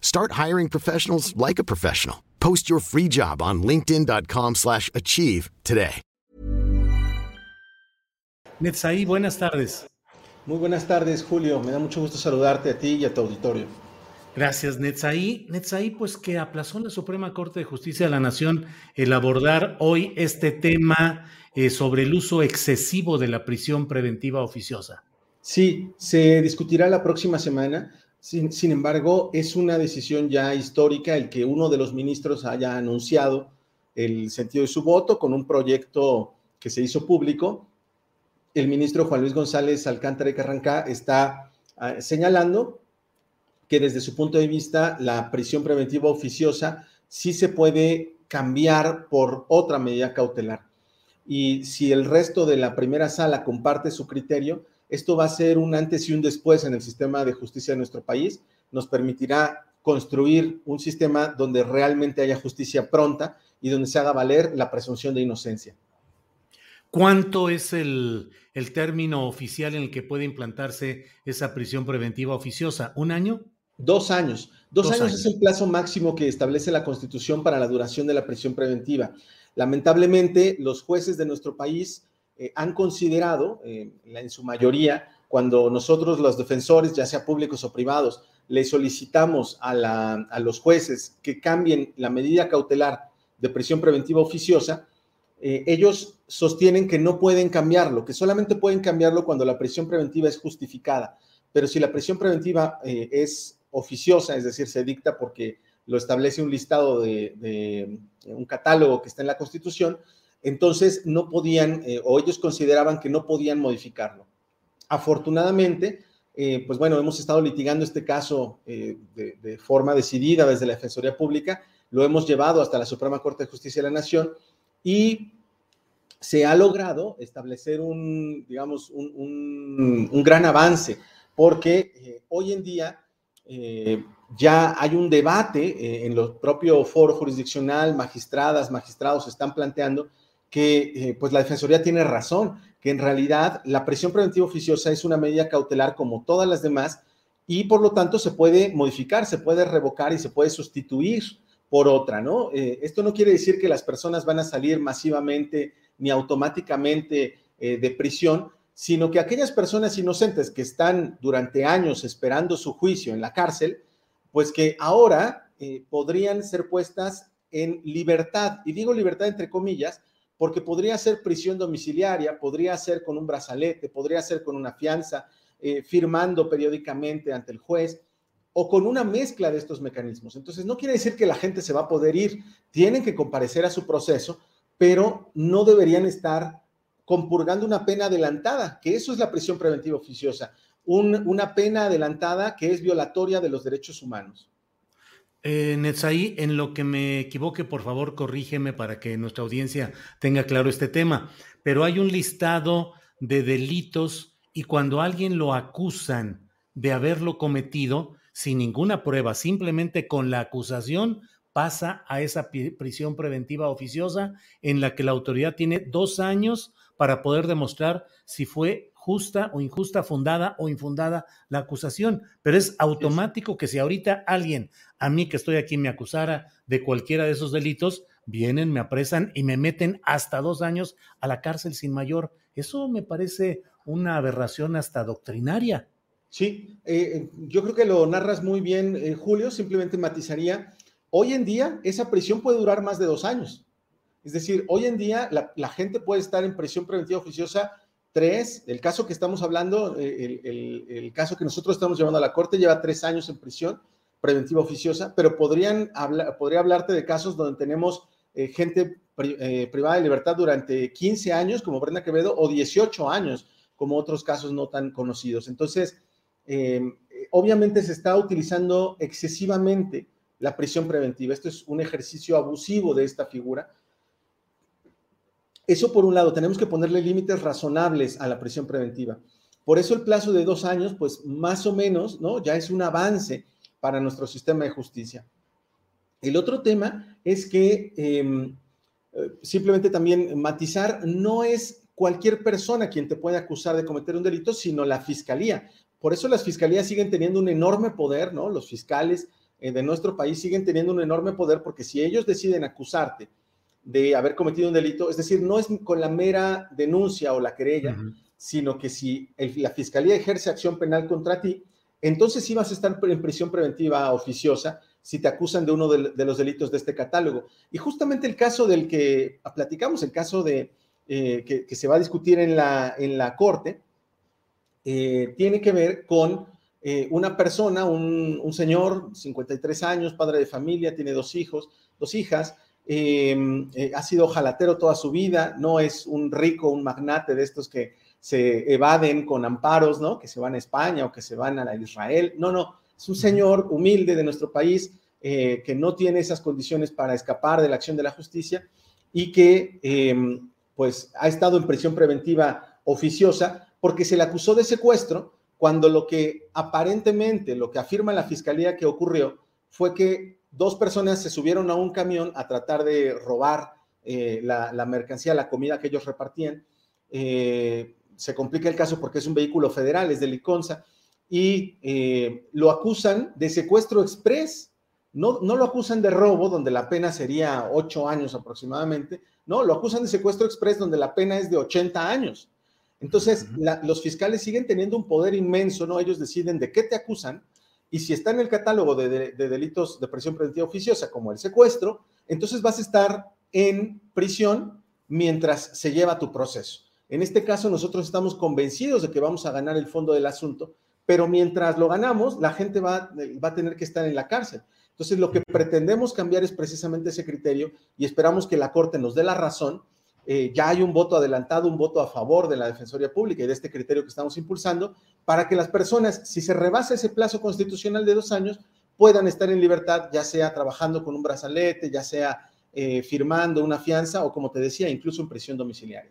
Start hiring professionals like a professional. Post your free job on linkedin.com/achieve slash achieve today. Netzaí, buenas tardes. Muy buenas tardes, Julio. Me da mucho gusto saludarte a ti y a tu auditorio. Gracias, Netzaí. Netzaí, pues que aplazó la Suprema Corte de Justicia de la Nación el abordar hoy este tema eh, sobre el uso excesivo de la prisión preventiva oficiosa. Sí, se discutirá la próxima semana. Sin, embargo, es una decisión ya histórica el que uno de los ministros haya anunciado el sentido de su voto con un proyecto que se hizo público. El ministro Juan Luis González Alcántara y Carrancá está uh, señalando que desde su punto de vista la prisión preventiva oficiosa sí se puede cambiar por otra medida cautelar. Y si el resto de la primera sala comparte su criterio, esto va a ser un antes y un después en el sistema de justicia de nuestro país. Nos permitirá construir un sistema donde realmente haya justicia pronta y donde se haga valer la presunción de inocencia. ¿Cuánto es el, el término oficial en el que puede implantarse esa prisión preventiva oficiosa? ¿Un año? Dos años. Dos, Dos años, años, es el plazo máximo que establece la Constitución para la duración de la prisión preventiva. Lamentablemente, los jueces de nuestro país eh, han considerado, eh, en su mayoría, cuando nosotros los defensores, ya sea públicos o privados, le solicitamos a, los jueces que cambien la medida cautelar de prisión preventiva oficiosa, eh, ellos sostienen que no pueden cambiarlo, que solamente pueden cambiarlo cuando la prisión preventiva es justificada. Pero si la prisión preventiva es oficiosa, es decir, se dicta porque lo establece un listado de, un catálogo que está en la Constitución, entonces no podían, eh, o ellos consideraban que no podían modificarlo. Afortunadamente, eh, pues bueno, hemos estado litigando este caso eh, de, forma decidida desde la Defensoría Pública, lo hemos llevado hasta la Suprema Corte de Justicia de la Nación y se ha logrado establecer un, digamos, un, gran avance, porque hoy en día ya hay un debate en el propio foro jurisdiccional, magistradas, magistrados están planteando que eh, pues la Defensoría tiene razón, que en realidad la prisión preventiva oficiosa es una medida cautelar como todas las demás y por lo tanto se puede modificar, se puede revocar y se puede sustituir por otra, ¿no? Eh, esto no quiere decir que las personas van a salir masivamente ni automáticamente eh, de prisión, sino que aquellas personas inocentes que están durante años esperando su juicio en la cárcel, pues que ahora podrían ser puestas en libertad, y digo libertad entre comillas, porque podría ser prisión domiciliaria, podría ser con un brazalete, podría ser con una fianza, eh, firmando periódicamente ante el juez o con una mezcla de estos mecanismos. Entonces, no quiere decir que la gente se va a poder ir, tienen que comparecer a su proceso, pero no deberían estar compurgando una pena adelantada, que eso es la prisión preventiva oficiosa, un, una pena adelantada que es violatoria de los derechos humanos. Eh, en lo que me equivoque, por favor, corrígeme para que nuestra audiencia tenga claro este tema. Pero hay un listado de delitos y cuando alguien lo acusan de haberlo cometido sin ninguna prueba, simplemente con la acusación, pasa a esa prisión preventiva oficiosa en la que la autoridad tiene dos años para poder demostrar si fue justa o injusta, fundada o infundada la acusación, pero es automático que si ahorita alguien, a mí que estoy aquí, me acusara de cualquiera de esos delitos, vienen, me apresan y me meten hasta dos años a la cárcel sin mayor. Eso me parece una aberración hasta doctrinaria. Sí, eh, yo creo que lo narras muy bien, eh, Julio. Simplemente matizaría, hoy en día esa prisión puede durar más de dos años. Es decir, hoy en día la, gente puede estar en prisión preventiva oficiosa tres, el caso que estamos hablando, eh, el, caso que nosotros estamos llevando a la corte lleva tres años en prisión preventiva oficiosa, pero podrían hablar, podría hablarte de casos donde tenemos gente privada de libertad durante 15 años, como Brenda Quevedo, o 18 años, como otros casos no tan conocidos. Entonces, eh, obviamente se está utilizando excesivamente la prisión preventiva. Esto es un ejercicio abusivo de esta figura. Eso por un lado, tenemos que ponerle límites razonables a la prisión preventiva. Por eso el plazo de dos años, pues más o menos, ¿no? Ya es un avance para nuestro sistema de justicia. El otro tema es que em, eh, simplemente también matizar, no es cualquier persona quien te puede acusar de cometer un delito, sino la fiscalía. Por eso las fiscalías siguen teniendo un enorme poder, ¿no? Los fiscales eh, de nuestro país siguen teniendo un enorme poder porque si ellos deciden acusarte de haber cometido un delito, es decir, no es con la mera denuncia o la querella, sino que si la fiscalía ejerce acción penal contra ti, entonces sí vas a estar en prisión preventiva oficiosa si te acusan de uno de, los delitos de este catálogo. Y justamente el caso del que platicamos, el caso de eh, que, se va a discutir en la, en la corte, eh, tiene que ver con eh, una persona, un, señor, 53 años, padre de familia, tiene dos hijos, dos hijas, em, eh, ha sido jalatero toda su vida, no es un rico, un magnate de estos que se evaden con amparos, ¿no? Que se van a España o que se van a Israel. No, no, es un señor humilde de nuestro país que no tiene esas condiciones para escapar de la acción de la justicia y que em, pues ha estado en prisión preventiva oficiosa porque se le acusó de secuestro cuando lo que aparentemente, lo que afirma la fiscalía que ocurrió fue que dos personas se subieron a un camión a tratar de robar eh, la, mercancía, la comida que ellos repartían. Eh, se complica el caso porque es un vehículo federal, es de Liconza, y eh, lo acusan de secuestro express. No, no lo acusan de robo, donde la pena sería ocho años aproximadamente, no, lo acusan de secuestro express, donde la pena es de 80 años. Entonces, los fiscales siguen teniendo un poder inmenso, ¿no? Ellos deciden de qué te acusan y si está en el catálogo de, delitos de prisión preventiva oficiosa, como el secuestro, entonces vas a estar en prisión mientras se lleva tu proceso. En este caso, nosotros estamos convencidos de que vamos a ganar el fondo del asunto, pero mientras lo ganamos, la gente va, va a tener que estar en la cárcel. Entonces, lo que pretendemos cambiar es precisamente ese criterio y esperamos que la Corte nos dé la razón eh, ya hay un voto adelantado, un voto a favor de la Defensoría Pública y de este criterio que estamos impulsando, para que las personas, si se rebasa ese plazo constitucional de dos años, puedan estar en libertad, ya sea trabajando con un brazalete, ya sea eh, firmando una fianza o, como te decía, incluso en prisión domiciliaria.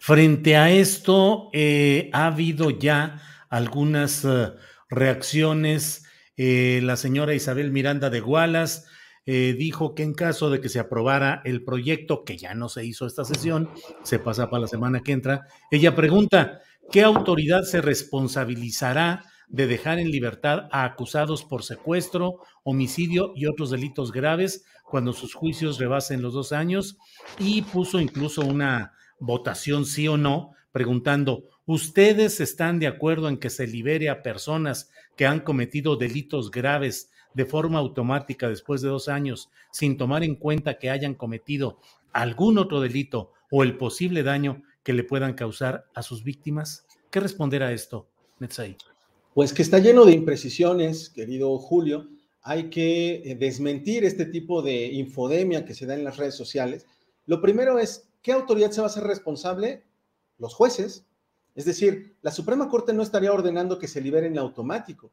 Frente a esto, eh, ha habido ya algunas reacciones. la señora Isabel Miranda de Gualas eh, dijo que en caso de que se aprobara el proyecto, que ya no se hizo esta sesión, se pasa para la semana que entra, ella pregunta, ¿qué autoridad se responsabilizará de dejar en libertad a acusados por secuestro, homicidio y otros delitos graves cuando sus juicios rebasen los dos años? Y puso incluso una votación sí o no, preguntando, ¿ustedes están de acuerdo en que se libere a personas que han cometido delitos graves de forma automática después de dos años, sin tomar en cuenta que hayan cometido algún otro delito o el posible daño que le puedan causar a sus víctimas? ¿Qué responder a esto, Netzai? Pues que está lleno de imprecisiones, querido Julio. Hay que eh, desmentir este tipo de infodemia que se da en las redes sociales. Lo primero es, ¿qué autoridad se va a hacer responsable? Los jueces. Es decir, la Suprema Corte no estaría ordenando que se liberen automático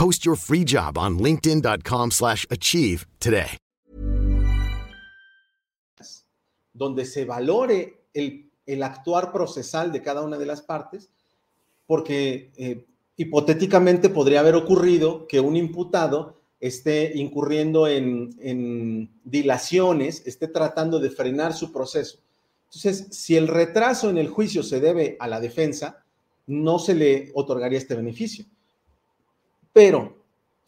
Post your free job on linkedin.com/achieve slash achieve today. donde se valore el, el actuar procesal de cada una de las partes, porque eh, hipotéticamente podría haber ocurrido que un imputado esté incurriendo en, en, dilaciones, esté tratando de frenar su proceso. Entonces, si el retraso en el juicio se debe a la defensa, no se le otorgaría este beneficio. Pero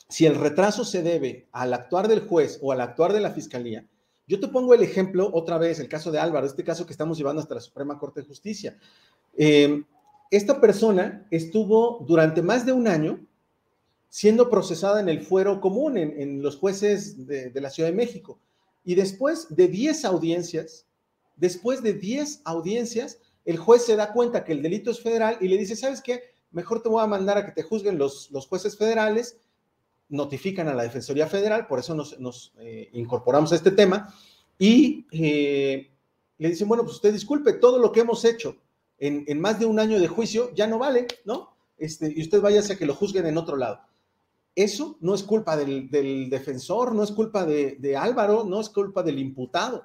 si el retraso se debe al actuar del juez o al actuar de la fiscalía, yo te pongo el ejemplo otra vez, el caso de Álvaro, este caso que estamos llevando hasta la Suprema Corte de Justicia. Eh, esta persona estuvo durante más de un año siendo procesada en el fuero común, en, los jueces de, de, la Ciudad de México. Y después de 10 audiencias, después de 10 audiencias, el juez se da cuenta que el delito es federal y le dice, ¿sabes qué? Mejor te voy a mandar a que te juzguen los, los jueces federales, notifican a la Defensoría Federal, por eso nos, nos eh, incorporamos a este tema, y eh, le dicen, bueno, pues usted disculpe, todo lo que hemos hecho en, en más de un año de juicio ya no vale, ¿no? Este, y usted váyase a que lo juzguen en otro lado. Eso no es culpa del, del defensor, no es culpa de, de, Álvaro, no es culpa del imputado.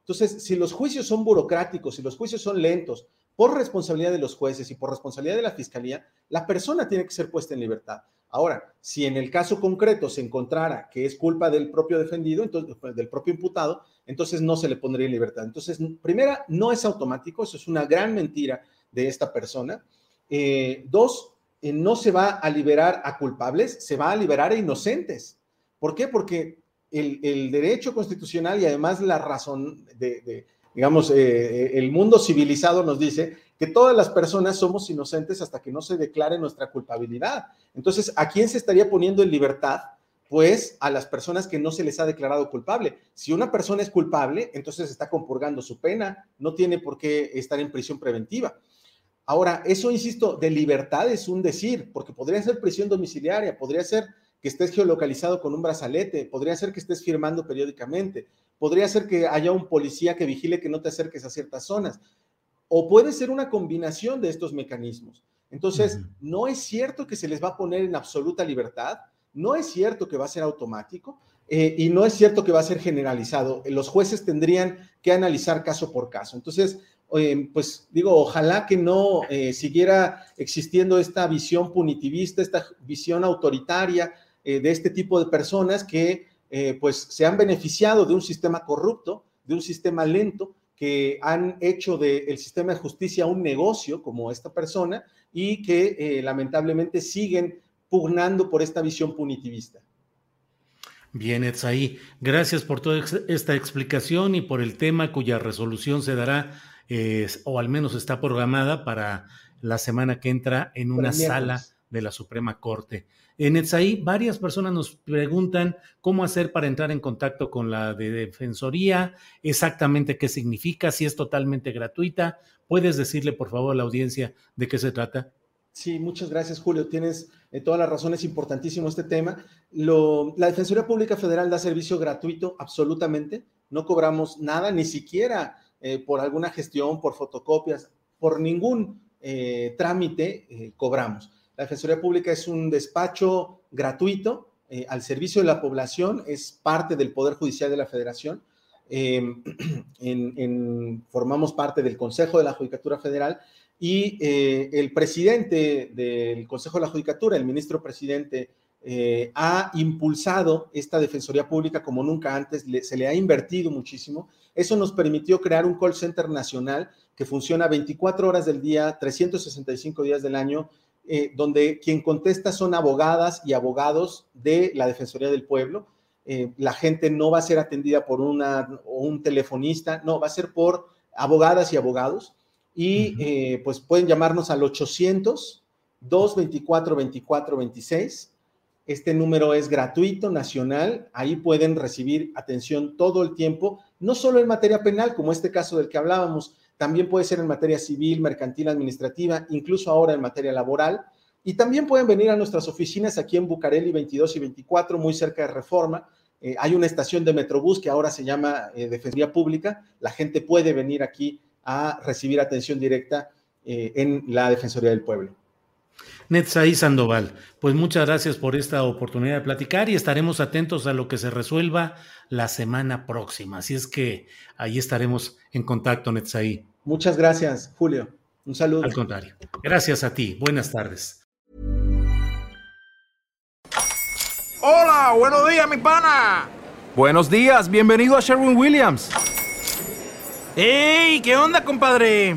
Entonces, si los juicios son burocráticos, si los juicios son lentos, por responsabilidad de los jueces y por responsabilidad de la fiscalía, la persona tiene que ser puesta en libertad. Ahora, si en el caso concreto se encontrara que es culpa del propio defendido, entonces, del propio imputado, entonces no se le pondría en libertad. Entonces, primera, no es automático, eso es una gran mentira de esta persona. Eh, dos, eh, no se va a liberar a culpables, se va a liberar a inocentes. ¿Por qué? Porque el, derecho constitucional y además la razón de digamos, eh, el mundo civilizado nos dice que todas las personas somos inocentes hasta que no se declare nuestra culpabilidad. Entonces, ¿a quién se estaría poniendo en libertad? Pues a las personas que no se les ha declarado culpable. Si una persona es culpable, entonces está compurgando su pena, no tiene por qué estar en prisión preventiva. Ahora, eso, insisto, de libertad es un decir, porque podría ser prisión domiciliaria, podría ser que estés geolocalizado con un brazalete, podría ser que estés firmando periódicamente, podría ser que haya un policía que vigile que no te acerques a ciertas zonas, o puede ser una combinación de estos mecanismos. Entonces, uh -huh. no es cierto que se les va a poner en absoluta libertad, no es cierto que va a ser automático eh, y no es cierto que va a ser generalizado. Los jueces tendrían que analizar caso por caso. Entonces, eh, pues digo, ojalá que no eh, siguiera existiendo esta visión punitivista, esta visión autoritaria eh, de este tipo de personas que eh, pues se han beneficiado de un sistema corrupto, de un sistema lento, que han hecho del de sistema de justicia un negocio como esta persona y que eh, lamentablemente siguen pugnando por esta visión punitivista. Bien, Etsaí, gracias por toda esta explicación y por el tema cuya resolución se dará, eh, o al menos está programada para la semana que entra en una sala de la Suprema Corte. En Etsaí, varias personas nos preguntan cómo hacer para entrar en contacto con la de Defensoría, exactamente qué significa, si es totalmente gratuita. ¿Puedes decirle, por favor, a la audiencia de qué se trata? Sí, muchas gracias, Julio. Tienes eh, toda la razón, es importantísimo este tema. Lo, la Defensoría Pública Federal da servicio gratuito, absolutamente. No cobramos nada, ni siquiera eh, por alguna gestión, por fotocopias, por ningún eh, trámite eh, cobramos. La Defensoría Pública es un despacho gratuito eh, al servicio de la población, es parte del Poder Judicial de la Federación. En, formamos parte del Consejo de la Judicatura Federal y eh, el presidente del Consejo de la Judicatura, el ministro presidente, eh, ha impulsado esta Defensoría Pública como nunca antes, se le ha invertido muchísimo. Eso nos permitió crear un call center nacional que funciona 24 horas del día, 365 días del año, eh, donde quien contesta son abogadas y abogados de la Defensoría del Pueblo. Eh, la gente no va a ser atendida por una, un telefonista, no, va a ser por abogadas y abogados. Y eh, pues pueden llamarnos al 800 224 24 26. Este número es gratuito, nacional. Ahí pueden recibir atención todo el tiempo, no solo en materia penal, como este caso del que hablábamos, también puede ser en materia civil, mercantil, administrativa, incluso ahora en materia laboral. Y también pueden venir a nuestras oficinas aquí en Bucareli 22 y 24, muy cerca de Reforma. Eh, hay una estación de Metrobús que ahora se llama eh, Defensoría Pública. La gente puede venir aquí a recibir atención directa eh, en la Defensoría del Pueblo. Netzaí Sandoval, pues muchas gracias por esta oportunidad de platicar y estaremos atentos a lo que se resuelva la semana próxima. Así es que ahí estaremos en contacto, Netzaí. Muchas gracias, Julio. Un saludo. Al contrario. Gracias a ti. Buenas tardes. Hola, buenos días, mi pana. Buenos días, bienvenido a Sherwin Williams. ¡Ey! ¿Qué onda, compadre?